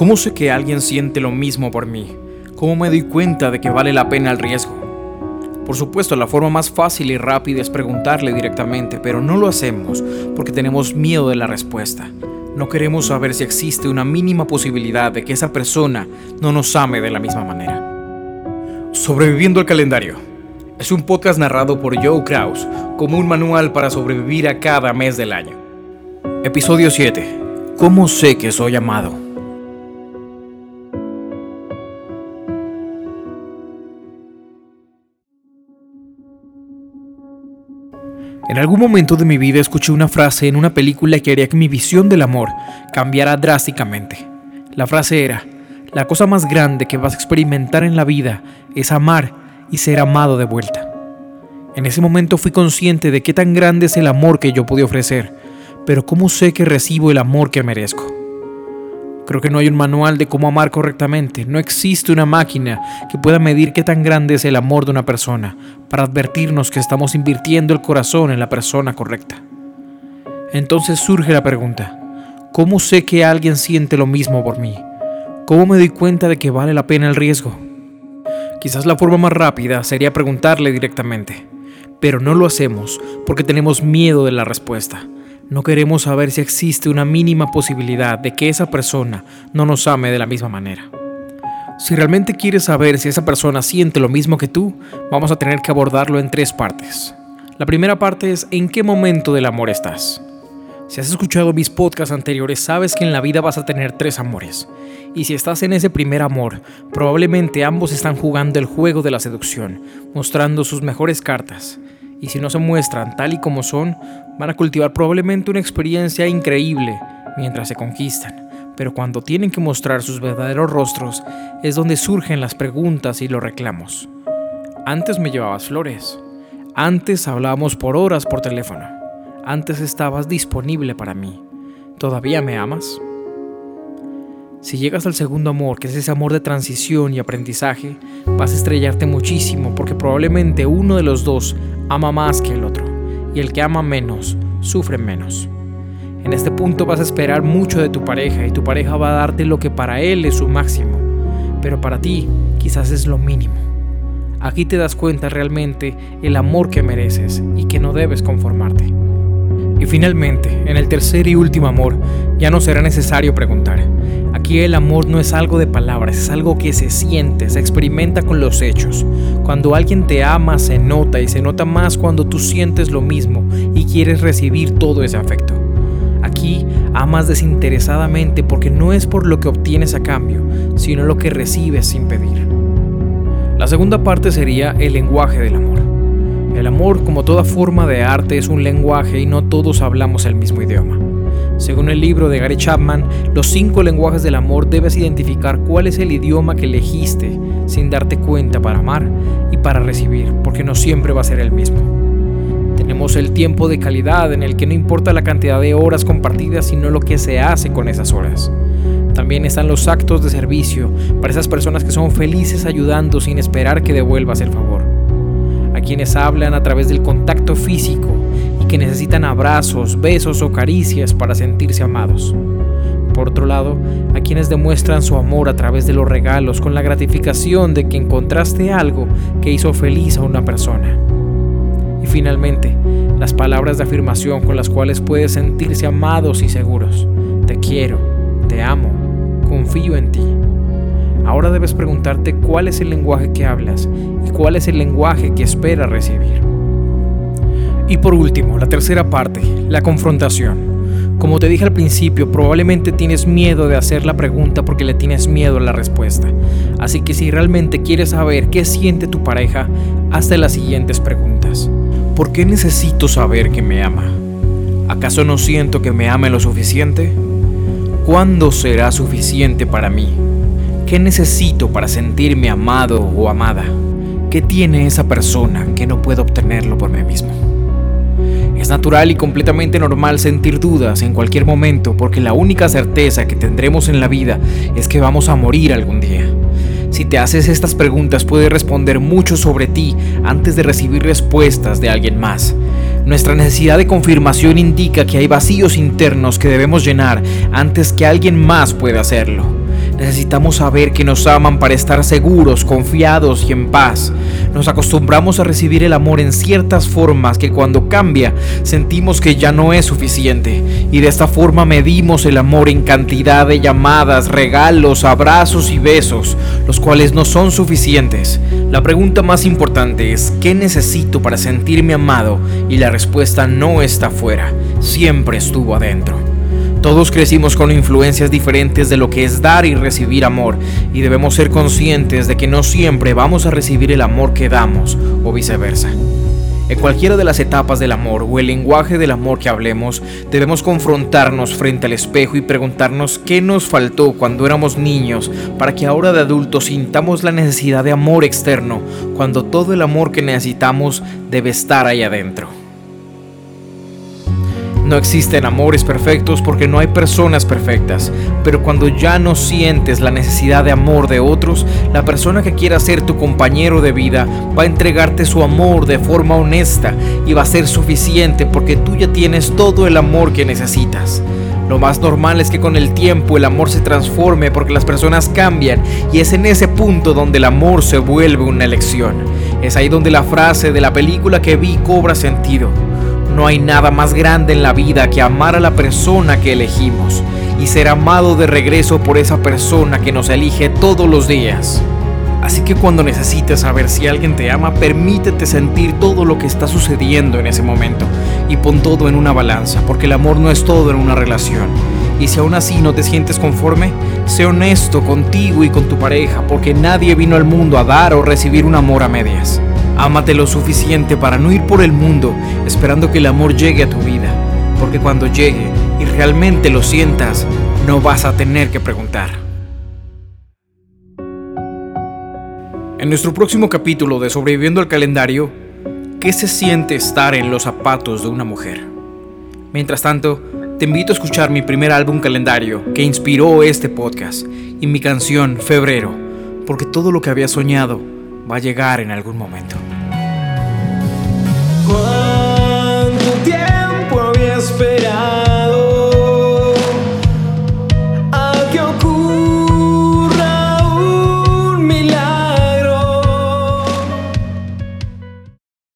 ¿Cómo sé que alguien siente lo mismo por mí? ¿Cómo me doy cuenta de que vale la pena el riesgo? Por supuesto, la forma más fácil y rápida es preguntarle directamente, pero no lo hacemos porque tenemos miedo de la respuesta. No queremos saber si existe una mínima posibilidad de que esa persona no nos ame de la misma manera. Sobreviviendo al calendario. Es un podcast narrado por Joe Kraus como un manual para sobrevivir a cada mes del año. Episodio 7. ¿Cómo sé que soy amado? En algún momento de mi vida escuché una frase en una película que haría que mi visión del amor cambiara drásticamente. La frase era, la cosa más grande que vas a experimentar en la vida es amar y ser amado de vuelta. En ese momento fui consciente de qué tan grande es el amor que yo pude ofrecer, pero ¿cómo sé que recibo el amor que merezco? Creo que no hay un manual de cómo amar correctamente. No existe una máquina que pueda medir qué tan grande es el amor de una persona para advertirnos que estamos invirtiendo el corazón en la persona correcta. Entonces surge la pregunta, ¿cómo sé que alguien siente lo mismo por mí? ¿Cómo me doy cuenta de que vale la pena el riesgo? Quizás la forma más rápida sería preguntarle directamente, pero no lo hacemos porque tenemos miedo de la respuesta. No queremos saber si existe una mínima posibilidad de que esa persona no nos ame de la misma manera. Si realmente quieres saber si esa persona siente lo mismo que tú, vamos a tener que abordarlo en tres partes. La primera parte es en qué momento del amor estás. Si has escuchado mis podcasts anteriores, sabes que en la vida vas a tener tres amores. Y si estás en ese primer amor, probablemente ambos están jugando el juego de la seducción, mostrando sus mejores cartas y si no se muestran tal y como son, van a cultivar probablemente una experiencia increíble mientras se conquistan. Pero cuando tienen que mostrar sus verdaderos rostros es donde surgen las preguntas y los reclamos. Antes me llevabas flores. Antes hablábamos por horas por teléfono. Antes estabas disponible para mí. ¿Todavía me amas? Si llegas al segundo amor, que es ese amor de transición y aprendizaje, vas a estrellarte muchísimo porque probablemente uno de los dos ama más que el otro y el que ama menos sufre menos. En este punto vas a esperar mucho de tu pareja y tu pareja va a darte lo que para él es su máximo, pero para ti quizás es lo mínimo. Aquí te das cuenta realmente el amor que mereces y que no debes conformarte. Y finalmente, en el tercer y último amor, ya no será necesario preguntar. Aquí el amor no es algo de palabras, es algo que se siente, se experimenta con los hechos. Cuando alguien te ama, se nota y se nota más cuando tú sientes lo mismo y quieres recibir todo ese afecto. Aquí amas desinteresadamente porque no es por lo que obtienes a cambio, sino lo que recibes sin pedir. La segunda parte sería el lenguaje del amor. El amor, como toda forma de arte, es un lenguaje y no todos hablamos el mismo idioma. Según el libro de Gary Chapman, los cinco lenguajes del amor debes identificar cuál es el idioma que elegiste sin darte cuenta para amar y para recibir, porque no siempre va a ser el mismo. Tenemos el tiempo de calidad en el que no importa la cantidad de horas compartidas, sino lo que se hace con esas horas. También están los actos de servicio para esas personas que son felices ayudando sin esperar que devuelvas el favor a quienes hablan a través del contacto físico y que necesitan abrazos, besos o caricias para sentirse amados. Por otro lado, a quienes demuestran su amor a través de los regalos con la gratificación de que encontraste algo que hizo feliz a una persona. Y finalmente, las palabras de afirmación con las cuales puedes sentirse amados y seguros. Te quiero, te amo, confío en ti. Ahora debes preguntarte cuál es el lenguaje que hablas y cuál es el lenguaje que esperas recibir. Y por último, la tercera parte, la confrontación. Como te dije al principio, probablemente tienes miedo de hacer la pregunta porque le tienes miedo a la respuesta. Así que si realmente quieres saber qué siente tu pareja, hazte las siguientes preguntas. ¿Por qué necesito saber que me ama? ¿Acaso no siento que me ame lo suficiente? ¿Cuándo será suficiente para mí? ¿Qué necesito para sentirme amado o amada? ¿Qué tiene esa persona que no puedo obtenerlo por mí mismo? Natural y completamente normal sentir dudas en cualquier momento porque la única certeza que tendremos en la vida es que vamos a morir algún día. Si te haces estas preguntas puedes responder mucho sobre ti antes de recibir respuestas de alguien más. Nuestra necesidad de confirmación indica que hay vacíos internos que debemos llenar antes que alguien más pueda hacerlo. Necesitamos saber que nos aman para estar seguros, confiados y en paz. Nos acostumbramos a recibir el amor en ciertas formas que cuando cambia sentimos que ya no es suficiente. Y de esta forma medimos el amor en cantidad de llamadas, regalos, abrazos y besos, los cuales no son suficientes. La pregunta más importante es, ¿qué necesito para sentirme amado? Y la respuesta no está fuera, siempre estuvo adentro. Todos crecimos con influencias diferentes de lo que es dar y recibir amor y debemos ser conscientes de que no siempre vamos a recibir el amor que damos o viceversa. En cualquiera de las etapas del amor o el lenguaje del amor que hablemos, debemos confrontarnos frente al espejo y preguntarnos qué nos faltó cuando éramos niños para que ahora de adultos sintamos la necesidad de amor externo, cuando todo el amor que necesitamos debe estar ahí adentro. No existen amores perfectos porque no hay personas perfectas, pero cuando ya no sientes la necesidad de amor de otros, la persona que quiera ser tu compañero de vida va a entregarte su amor de forma honesta y va a ser suficiente porque tú ya tienes todo el amor que necesitas. Lo más normal es que con el tiempo el amor se transforme porque las personas cambian y es en ese punto donde el amor se vuelve una elección. Es ahí donde la frase de la película que vi cobra sentido. No hay nada más grande en la vida que amar a la persona que elegimos y ser amado de regreso por esa persona que nos elige todos los días. Así que cuando necesites saber si alguien te ama, permítete sentir todo lo que está sucediendo en ese momento y pon todo en una balanza, porque el amor no es todo en una relación. Y si aún así no te sientes conforme, sé honesto contigo y con tu pareja, porque nadie vino al mundo a dar o recibir un amor a medias. Ámate lo suficiente para no ir por el mundo esperando que el amor llegue a tu vida, porque cuando llegue y realmente lo sientas, no vas a tener que preguntar. En nuestro próximo capítulo de Sobreviviendo al Calendario, ¿qué se siente estar en los zapatos de una mujer? Mientras tanto, te invito a escuchar mi primer álbum calendario que inspiró este podcast y mi canción Febrero, porque todo lo que había soñado va a llegar en algún momento.